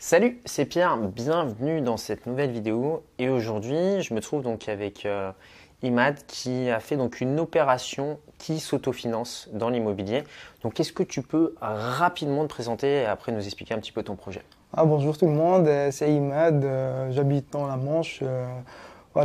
Salut, c'est Pierre, bienvenue dans cette nouvelle vidéo et aujourd'hui je me trouve donc avec euh, Imad qui a fait donc une opération qui s'autofinance dans l'immobilier. Donc est-ce que tu peux rapidement te présenter et après nous expliquer un petit peu ton projet? Ah, Bonjour tout le monde, euh, c'est Imad, euh, j'habite dans la Manche.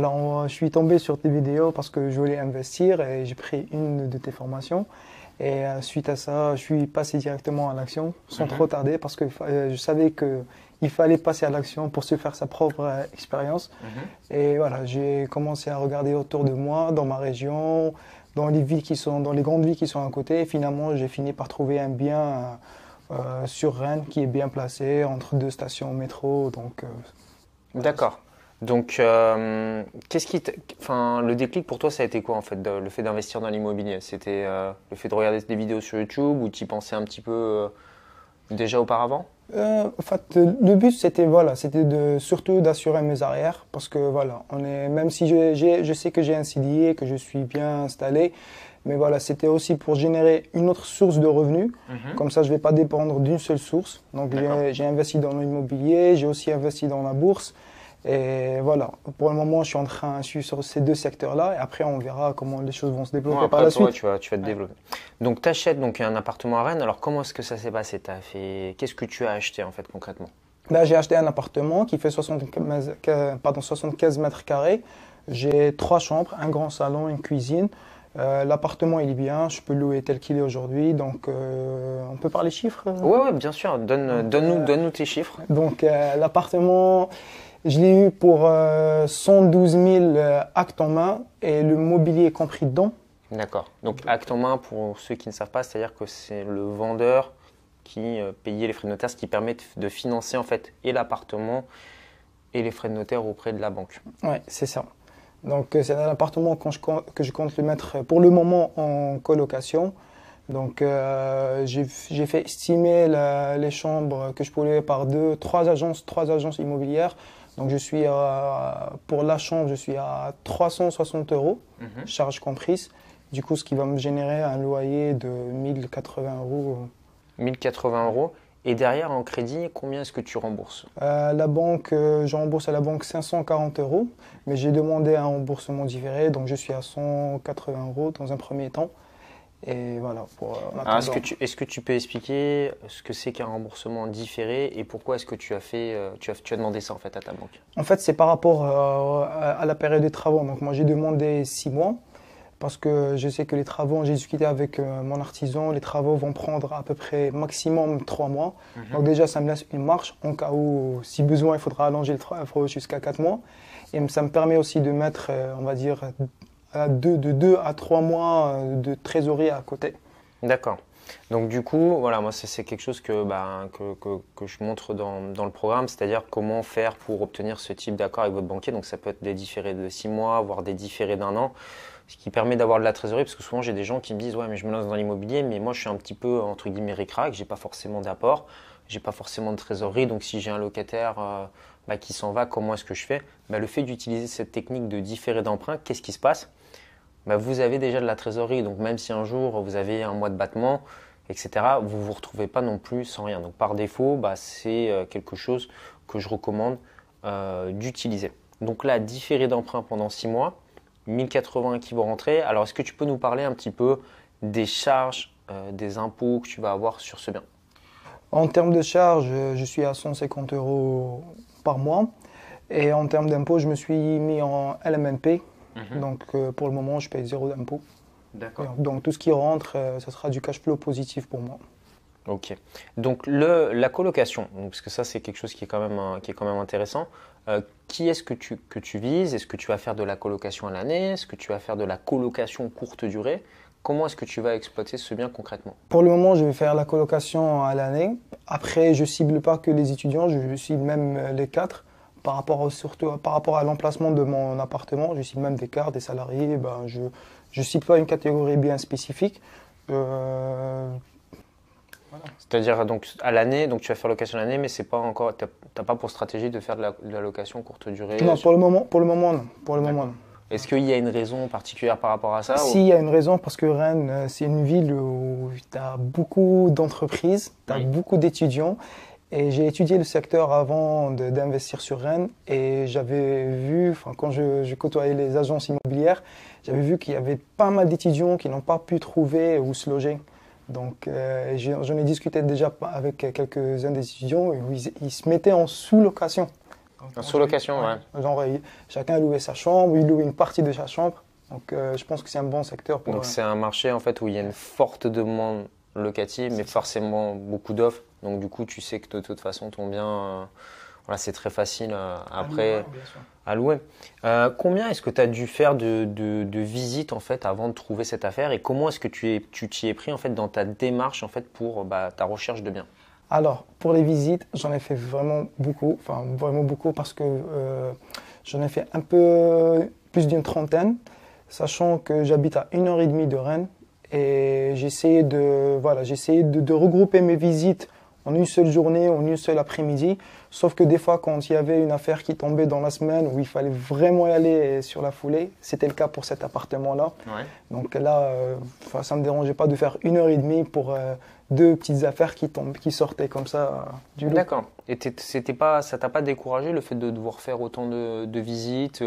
Voilà, je suis tombé sur tes vidéos parce que je voulais investir et j'ai pris une de tes formations. Et suite à ça, je suis passé directement à l'action sans mhm. trop tarder parce que je savais que il fallait passer à l'action pour se faire sa propre euh, expérience. Mhm. Et voilà, j'ai commencé à regarder autour de moi, dans ma région, dans les villes qui sont, dans les grandes villes qui sont à côté. Et finalement, j'ai fini par trouver un bien euh, sur Rennes qui est bien placé entre deux stations métro. Donc, euh, d'accord. Donc, qu'est-ce qui, enfin, le déclic pour toi, ça a été quoi en fait, le fait d'investir dans l'immobilier? C'était le fait de regarder des vidéos sur YouTube ou tu y pensais un petit peu déjà auparavant? Euh, en fait, le but c'était voilà, c'était de surtout d'assurer mes arrières parce que voilà, on est même si je, je sais que j'ai un CDI que je suis bien installé, mais voilà, c'était aussi pour générer une autre source de revenus. Mhm. Comme ça, je vais pas dépendre d'une seule source. Donc j'ai investi dans l'immobilier, j'ai aussi investi dans la bourse. Et voilà, pour le moment, je suis en train, je suis sur ces deux secteurs-là, et après, on verra comment les choses vont se développer par la suite. Tu vas, tu vas te développer. Donc, tu achètes donc un appartement à Rennes. Alors, comment est-ce que ça s'est passé? As fait... Qu'est-ce que tu as acheté en fait concrètement? Là, j'ai acheté un appartement qui fait 75, pardon, 75 mètres carrés. J'ai trois chambres, un grand salon, une cuisine. Euh, l'appartement, il est bien, je peux louer tel qu'il est aujourd'hui. Donc, euh, on peut parler chiffres? Oui, ouais, bien sûr. Donne, donne-nous, euh, donne-nous tes chiffres. Donc, l'appartement, je l'ai eu pour 112 euh, 000 euh, actes en main et le mobilier est compris dedans. D'accord. Donc acte en main, pour ceux qui ne savent pas, c'est-à-dire que c'est le vendeur qui euh, payait les frais de notaire, ce qui permet de financer en fait et l'appartement et les frais de notaire auprès de la banque. Oui, c'est ça. Donc c'est un appartement que je, que je compte le mettre pour le moment en colocation. Donc j'ai fait estimer les chambres que je pouvais par deux, trois agences, trois agences immobilières. Donc je suis pour la chambre, je suis à 360 euros, mhm. charge comprise. Du coup, ce qui va me générer un loyer de 1080 euros. 1080 euros. Et derrière, en crédit, combien est-ce que tu rembourses? Euh, La banque, euh, je rembourse à la banque 540 euros, mais j'ai demandé un remboursement différé, donc je suis à 180 euros dans un premier temps. Et voilà. Euh, est-ce, que tu, est-ce que tu peux expliquer ce que c'est qu'un remboursement différé et pourquoi est-ce que tu as, fait, euh, tu, as, tu as demandé ça en fait à ta banque? En fait, c'est par rapport euh, à la période des travaux. Donc moi, j'ai demandé six mois parce que je sais que les travaux, j'ai discuté avec mon artisan, les travaux vont prendre à peu près maximum trois mois. Mhm. Donc déjà, ça me laisse une marche en cas où, si besoin, il faudra allonger le travail jusqu'à quatre mois. Et ça me permet aussi de mettre, on va dire, de 2 à 3 mois euh, de trésorerie à côté. D'accord. Donc du coup, voilà, moi c'est quelque chose que, bah, je montre dans, dans le programme, c'est-à-dire comment faire pour obtenir ce type d'accord avec votre banquier. Donc ça peut être des différés de 6 mois, voire des différés d'un an, ce qui permet d'avoir de la trésorerie, parce que souvent j'ai des gens qui me disent, ouais mais je me lance dans l'immobilier, mais moi je suis un petit peu, entre guillemets, ric-rac, j'ai pas forcément d'apport, j'ai pas forcément de trésorerie, donc si j'ai un locataire euh, bah, qui s'en va, comment est-ce que je fais? Bah, Le fait d'utiliser cette technique de différé d'emprunt, qu'est-ce qui se passe? Bah, vous avez déjà de la trésorerie. Donc même si un jour vous avez un mois de battement, etc., vous ne vous retrouvez pas non plus sans rien. Donc par défaut, bah, c'est euh, quelque chose que je recommande euh, d'utiliser. Donc là, différé d'emprunt pendant 6 mois, 1080 qui vont rentrer. Alors est-ce que tu peux nous parler un petit peu des charges, euh, des impôts que tu vas avoir sur ce bien? En termes de charges, je suis à 150 euros par mois. Et en termes d'impôts, je me suis mis en LMNP, Mhm. Donc euh, pour le moment, je paye zéro d'impôt. D'accord. Donc tout ce qui rentre, euh, ça sera du cash flow positif pour moi. Ok. Donc le, la colocation, parce que ça c'est quelque chose qui est quand même, qui est quand même intéressant. Euh, qui est-ce que tu, que tu vises? Est-ce que tu vas faire de la colocation à l'année? Est-ce que tu vas faire de la colocation courte durée? Comment est-ce que tu vas exploiter ce bien concrètement? Pour le moment, je vais faire la colocation à l'année. Après, je cible pas que les étudiants, je cible même les quatre par rapport, surtout, par rapport à l'emplacement de mon appartement, je cible même des cadres, des salariés, ben, je ne cible pas une catégorie bien spécifique. Euh, C'est-à-dire donc à l'année, donc tu vas faire location l'année, mais c'est pas encore, t'as pas pour stratégie de faire de la, location courte durée. Non, pour le moment, pour le moment non. Pour le moment Est-ce qu'il y a une raison particulière par rapport à ça Si, il y a une raison parce que Rennes, euh, c'est une ville où tu as beaucoup d'entreprises, tu as beaucoup d'étudiants Et j'ai étudié le secteur avant d'investir sur Rennes et j'avais vu, enfin, quand je, je, côtoyais les agences immobilières, j'avais vu qu'il y avait pas mal d'étudiants qui n'ont pas pu trouver où se loger. Donc euh, j'en ai discuté déjà avec quelques-uns des étudiants et ils, ils, se mettaient en sous-location. En sous-location, ouais. Genre, chacun louait sa chambre, il louait une partie de sa chambre. Donc euh, je pense que c'est un bon secteur pour. Donc c'est un marché en fait où il y a une forte demande locative, mais forcément beaucoup d'offres. Donc du coup, tu sais que de, toute façon, ton bien, euh, voilà, c'est très facile euh, après à louer. Euh, combien est-ce que tu as dû faire de, de, visites en fait avant de trouver cette affaire? Et comment est-ce que tu tu t'y es pris en fait dans ta démarche en fait pour bah, ta recherche de biens Alors pour les visites, j'en ai fait vraiment beaucoup, enfin vraiment beaucoup parce que j'en ai fait un peu plus d'une trentaine, sachant que j'habite à une heure et demie de Rennes. Et essayé de voilà, de regrouper mes visites en une seule journée, en une seule après-midi. Sauf que des fois, quand il y avait une affaire qui tombait dans la semaine où il fallait vraiment y aller sur la foulée, c'était le cas pour cet appartement-là. Donc là, euh, ça ne me dérangeait pas de faire une heure et demie pour euh, deux petites affaires qui, tombent, qui sortaient comme ça euh, du lot. D'accord. Et c'était pas, ça t'a pas découragé le fait de devoir faire autant de, visites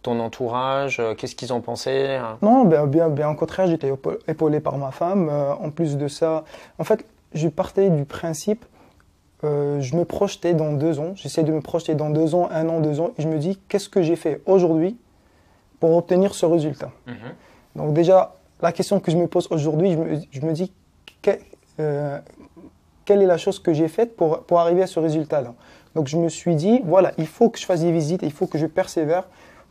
ton entourage, qu'est-ce qu'ils en pensaient hein? Non, bien, bien, bien au contraire, j'étais épaulé par ma femme. en plus de ça, en fait, je partais du principe, euh, je me projetais dans deux ans, j'essaie de me projeter dans deux ans, un an, deux ans, et je me dis qu'est-ce que j'ai fait aujourd'hui pour obtenir ce résultat? Mhm. Donc déjà, la question que je me pose aujourd'hui, je me, dis euh, quelle est la chose que j'ai faite pour, pour arriver à ce résultat-là? Donc je me suis dit, voilà, il faut que je fasse des visites, il faut que je persévère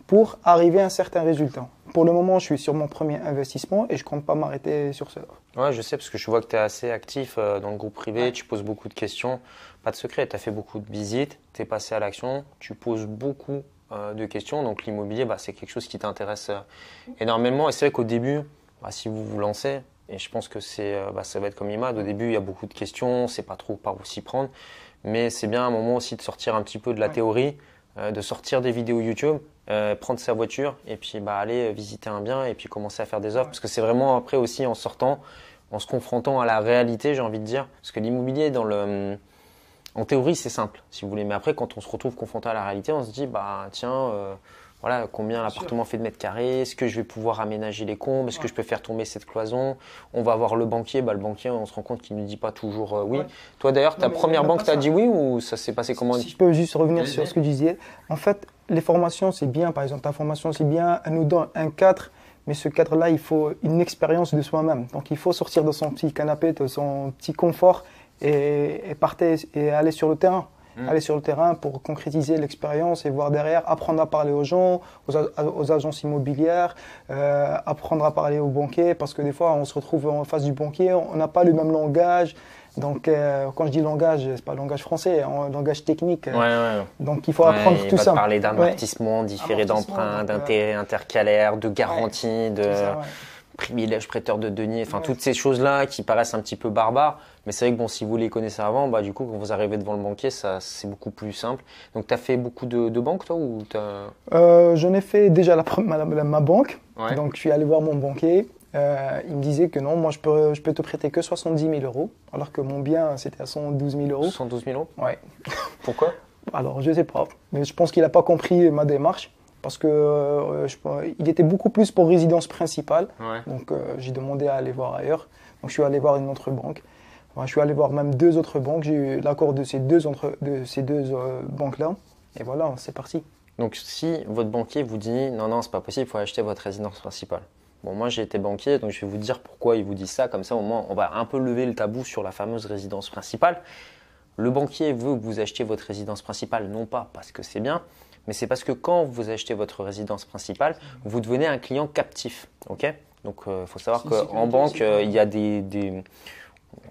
pour arriver à un certain résultat. Pour le moment, je suis sur mon premier investissement et je compte pas m'arrêter sur cela. Ouais, je sais parce que je vois que tu es assez actif euh, dans le groupe privé, tu poses beaucoup de questions. Pas de secret, tu as fait beaucoup de visites, tu es passé à l'action, tu poses beaucoup euh, de questions. Donc l'immobilier, bah, c'est quelque chose qui t'intéresse euh, énormément. Et c'est vrai qu'au début, bah, si vous vous lancez, et je pense que c'est, bah, ça va être comme IMAD, au début, il y a beaucoup de questions, on sait pas trop par où s'y prendre. Mais c'est bien un moment aussi de sortir un petit peu de la théorie, de sortir des vidéos YouTube euh, prendre sa voiture et puis bah, aller visiter un bien et puis commencer à faire des offres. Parce que c'est vraiment après aussi en sortant, en se confrontant à la réalité, j'ai envie de dire. Parce que l'immobilier, dans le, en théorie, c'est simple, si vous voulez. Mais après, quand on se retrouve confronté à la réalité, on se dit, bah tiens, euh, voilà, combien l'appartement fait de mètres carrés, est-ce que je vais pouvoir aménager les combles, est-ce que je peux faire tomber cette cloison On va voir le banquier, bah, le banquier, on se rend compte qu'il ne dit pas toujours euh, oui. Toi d'ailleurs, ta première banque t'a dit oui ou ça s'est passé comment? Si je peux juste revenir sur ce que tu disais, en fait, les formations c'est bien, par exemple ta formation c'est bien, elle nous donne un cadre, mais ce cadre-là, il faut une expérience de soi-même. Donc il faut sortir de son petit canapé, de son petit confort et, et partir et aller sur le terrain. Mm. aller sur le terrain pour concrétiser l'expérience et voir derrière, apprendre à parler aux gens, aux, agences immobilières, euh, apprendre à parler aux banquiers, parce que des fois on se retrouve en face du banquier, on n'a pas le même langage. Donc, euh, quand je dis langage, c'est pas langage français, un langage technique. Ouais, ouais. Donc, il faut apprendre tout ça. parler d'amortissement, différé d'emprunt, d'intérêt intercalaire, de garantie, de privilège prêteur de deniers, enfin toutes ces choses-là qui paraissent un petit peu barbares. Mais c'est vrai que bon, si vous les connaissez avant, bah, du coup, quand vous arrivez devant le banquier, ça, c'est beaucoup plus simple. Donc, tu as fait beaucoup de, banques, toi ou euh, J'en ai fait déjà la, ma, ma banque. Donc, je suis allé voir mon banquier. Euh, il me disait que non, moi, je peux, je peux te prêter que 70 000 euros, alors que mon bien, c'était à 112 000 euros. 112 000 euros Ouais. Pourquoi? Alors, je sais pas. Mais je pense qu'il n'a pas compris ma démarche parce que euh, il était beaucoup plus pour résidence principale. Donc euh, j'ai demandé à aller voir ailleurs. Donc je suis allé voir une autre banque. je suis allé voir même deux autres banques. J'ai eu l'accord de ces deux, entre, de ces deux banques-là. Et voilà, c'est parti. Donc si votre banquier vous dit non, non, c'est pas possible, il faut acheter votre résidence principale. Bon, moi j'ai été banquier, donc je vais vous dire pourquoi il vous dit ça. Comme ça, au moins, on va un peu lever le tabou sur la fameuse résidence principale. Le banquier veut que vous achetiez votre résidence principale, non pas parce que c'est bien, mais c'est parce que quand vous achetez votre résidence principale, vous devenez un client captif. ok? Donc il euh, faut savoir qu'en banque, euh, il y a des, des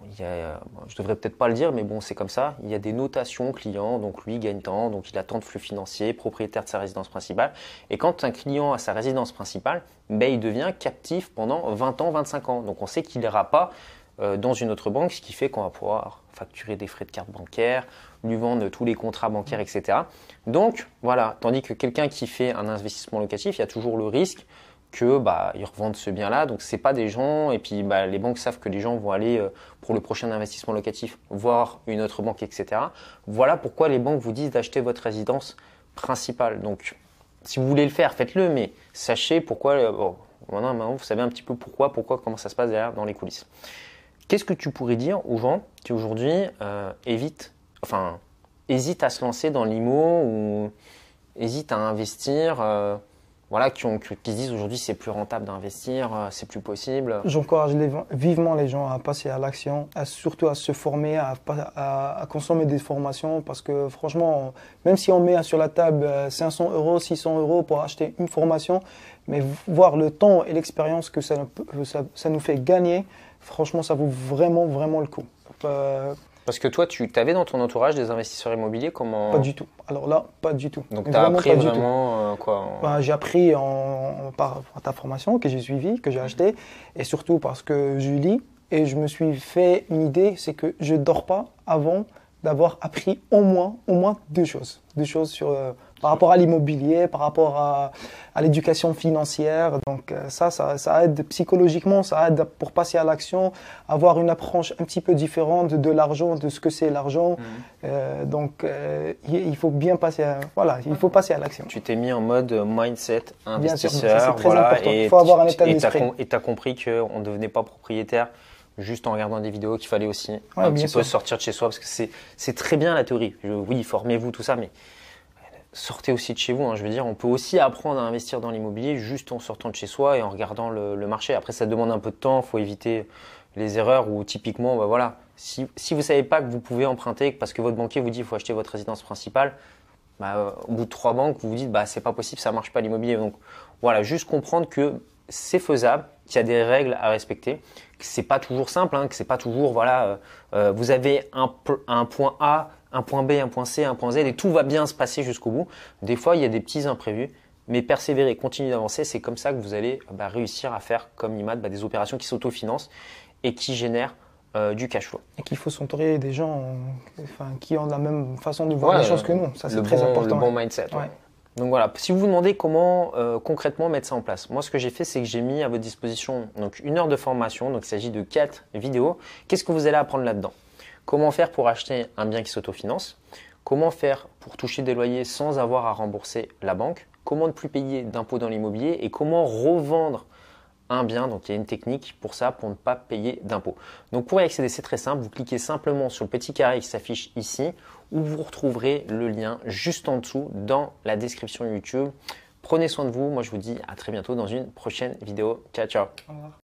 il y a, je devrais peut-être pas le dire, mais bon, c'est comme ça. Il y a des notations clients, donc lui gagne tant, donc il a tant de flux financiers, propriétaire de sa résidence principale. Et quand un client a sa résidence principale, ben, il devient captif pendant 20 ans, 25 ans. Donc on sait qu'il n'ira pas euh, dans une autre banque, ce qui fait qu'on va pouvoir facturer des frais de carte bancaire, lui vendre tous les contrats bancaires, etc. Donc voilà, tandis que quelqu'un qui fait un investissement locatif, il y a toujours le risque que bah, ils revendent ce bien-là. Donc c'est pas des gens et puis bah, les banques savent que les gens vont aller euh, pour le prochain investissement locatif voir une autre banque, etc. Voilà pourquoi les banques vous disent d'acheter votre résidence principale. Donc si vous voulez le faire, faites-le, mais sachez pourquoi. Euh, bon, maintenant, vous savez un petit peu pourquoi, pourquoi, comment ça se passe derrière dans les coulisses. Qu'est-ce que tu pourrais dire aux gens qui aujourd'hui euh, évitent, enfin, hésitent à se lancer dans l'IMO ou hésitent à investir voilà, qui, se disent aujourd'hui c'est plus rentable d'investir, euh, c'est plus possible J'encourage vivement les gens à passer à l'action, surtout à se former, à, à, consommer des formations parce que franchement, même si on met sur la table 500 euh, euros, 600 euros pour acheter une formation, mais voir le temps et l'expérience que ça, nous fait gagner, franchement, ça vaut vraiment, vraiment le coup. Euh, parce que toi, tu avais dans ton entourage des investisseurs immobiliers comment Pas du tout. Alors là, pas du tout. Donc tu as appris vraiment euh, quoi bah, J'ai appris en, par ta formation que j'ai suivie, que j'ai acheté, et surtout parce que je lis et je me suis fait une idée, c'est que je dors pas avant d'avoir appris au moins, au moins deux choses. Deux choses sur, euh, par rapport à l'immobilier, par rapport à, à l'éducation financière. Donc euh, ça, ça, ça, aide psychologiquement, ça aide pour passer à l'action, avoir une approche un petit peu différente de l'argent, de ce que c'est l'argent. Mhm. Euh, donc il faut bien passer à, voilà, il faut passer à l'action. Tu t'es mis en mode mindset investisseur. c'est très important. Il faut avoir un état d'esprit. Et tu as compris qu'on ne devenait pas propriétaire juste en regardant des vidéos, qu'il fallait aussi un petit peu sortir de chez soi, parce que c'est très bien la théorie. oui, formez-vous, tout ça, mais sortez aussi de chez vous. Hein. je veux dire, on peut aussi apprendre à investir dans l'immobilier juste en sortant de chez soi et en regardant le, marché. Après, ça demande un peu de temps, il faut éviter les erreurs où typiquement, bah voilà, si, si vous ne savez pas que vous pouvez emprunter parce que votre banquier vous dit qu'il faut acheter votre résidence principale, bah, au bout de trois banques, vous vous dites bah c'est pas possible, ça marche pas l'immobilier. Donc voilà, juste comprendre que c'est faisable, qu'il y a des règles à respecter, que c'est pas toujours simple, hein, que c'est pas toujours voilà, euh, euh, vous avez un, un, point A, un point B, un point C, un point Z et tout va bien se passer jusqu'au bout. Des fois, il y a des petits imprévus, mais persévérer, continuer d'avancer, c'est comme ça que vous allez bah, réussir à faire comme IMAD bah, des opérations qui s'autofinancent et qui génèrent euh, du cash flow. Et qu'il faut s'entourer des gens enfin, qui ont la même façon de voir les choses que nous. Ça, c'est très important. Le bon mindset. Donc voilà, si vous vous demandez comment euh, concrètement mettre ça en place, moi ce que j'ai fait c'est que j'ai mis à votre disposition donc une heure de formation, donc il s'agit de quatre vidéos. Qu'est-ce que vous allez apprendre là-dedans? Comment faire pour acheter un bien qui s'autofinance? Comment faire pour toucher des loyers sans avoir à rembourser la banque? Comment ne plus payer d'impôts dans l'immobilier? Et comment revendre un bien. Donc il y a une technique pour ça, pour ne pas payer d'impôts. Donc pour y accéder, c'est très simple. Vous cliquez simplement sur le petit carré qui s'affiche ici, où vous retrouverez le lien juste en dessous dans la description YouTube. Prenez soin de vous. Moi, je vous dis à très bientôt dans une prochaine vidéo. Ciao, ciao.